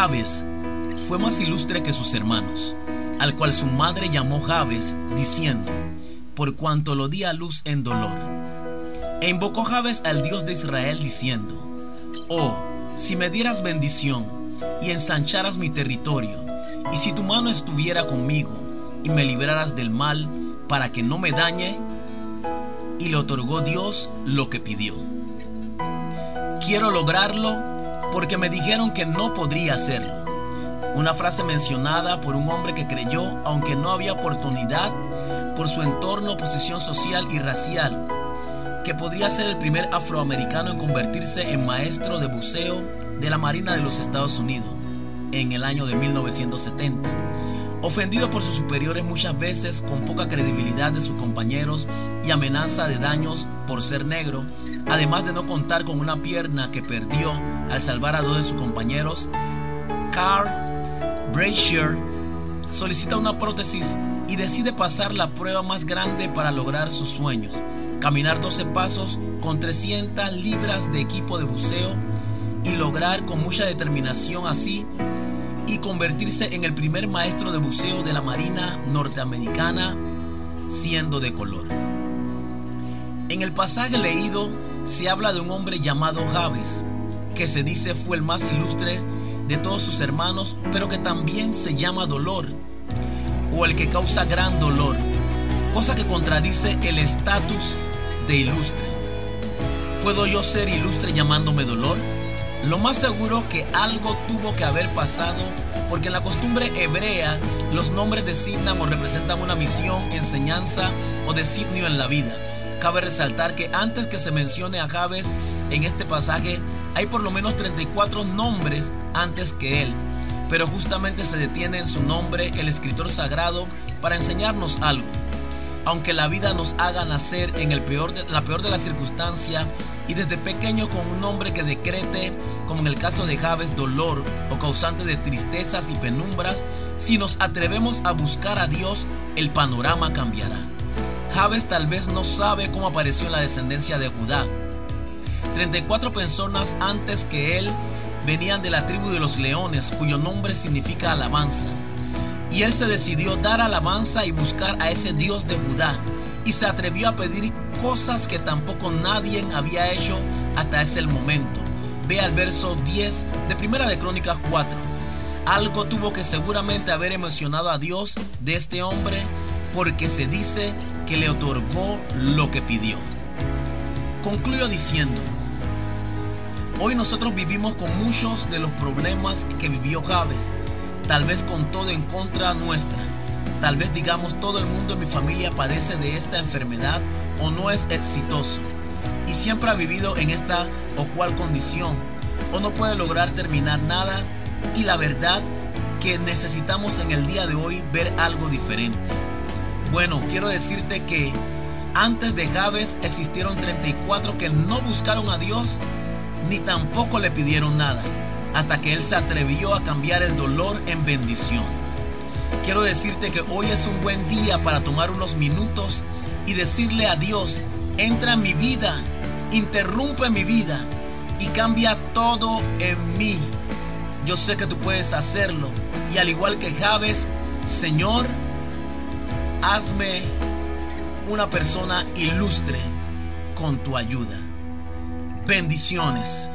Jabes fue más ilustre que sus hermanos, al cual su madre llamó Jabes, diciendo, por cuanto lo di a luz en dolor. E invocó Jabes al Dios de Israel, diciendo, Oh, si me dieras bendición y ensancharas mi territorio, y si tu mano estuviera conmigo y me libraras del mal para que no me dañe, y le otorgó Dios lo que pidió. Quiero lograrlo porque me dijeron que no podría hacerlo. Una frase mencionada por un hombre que creyó, aunque no había oportunidad por su entorno, posición social y racial, que podría ser el primer afroamericano en convertirse en maestro de buceo de la Marina de los Estados Unidos en el año de 1970. Ofendido por sus superiores muchas veces con poca credibilidad de sus compañeros y amenaza de daños por ser negro, además de no contar con una pierna que perdió al salvar a dos de sus compañeros, Carl Brashear solicita una prótesis y decide pasar la prueba más grande para lograr sus sueños, caminar 12 pasos con 300 libras de equipo de buceo y lograr con mucha determinación así y convertirse en el primer maestro de buceo de la Marina norteamericana siendo de color. En el pasaje leído se habla de un hombre llamado Javes, que se dice fue el más ilustre de todos sus hermanos, pero que también se llama dolor, o el que causa gran dolor, cosa que contradice el estatus de ilustre. ¿Puedo yo ser ilustre llamándome dolor? Lo más seguro que algo tuvo que haber pasado porque en la costumbre hebrea los nombres designan o representan una misión, enseñanza o designio en la vida. Cabe resaltar que antes que se mencione a Jabes en este pasaje hay por lo menos 34 nombres antes que él, pero justamente se detiene en su nombre el escritor sagrado para enseñarnos algo. Aunque la vida nos haga nacer en el peor de, la peor de las circunstancias y desde pequeño con un nombre que decrete, como en el caso de Javes, dolor o causante de tristezas y penumbras, si nos atrevemos a buscar a Dios, el panorama cambiará. Javes tal vez no sabe cómo apareció en la descendencia de Judá. 34 personas antes que él venían de la tribu de los leones, cuyo nombre significa alabanza. Y él se decidió dar alabanza y buscar a ese Dios de Judá. Y se atrevió a pedir cosas que tampoco nadie había hecho hasta ese momento. Ve al verso 10 de Primera de Crónicas 4. Algo tuvo que seguramente haber emocionado a Dios de este hombre porque se dice que le otorgó lo que pidió. Concluyo diciendo, hoy nosotros vivimos con muchos de los problemas que vivió Javes tal vez con todo en contra nuestra. Tal vez digamos todo el mundo en mi familia padece de esta enfermedad o no es exitoso y siempre ha vivido en esta o cual condición o no puede lograr terminar nada y la verdad que necesitamos en el día de hoy ver algo diferente. Bueno, quiero decirte que antes de Javes existieron 34 que no buscaron a Dios ni tampoco le pidieron nada hasta que Él se atrevió a cambiar el dolor en bendición. Quiero decirte que hoy es un buen día para tomar unos minutos y decirle a Dios, entra en mi vida, interrumpe mi vida y cambia todo en mí. Yo sé que tú puedes hacerlo y al igual que Javes, Señor, hazme una persona ilustre con tu ayuda. Bendiciones.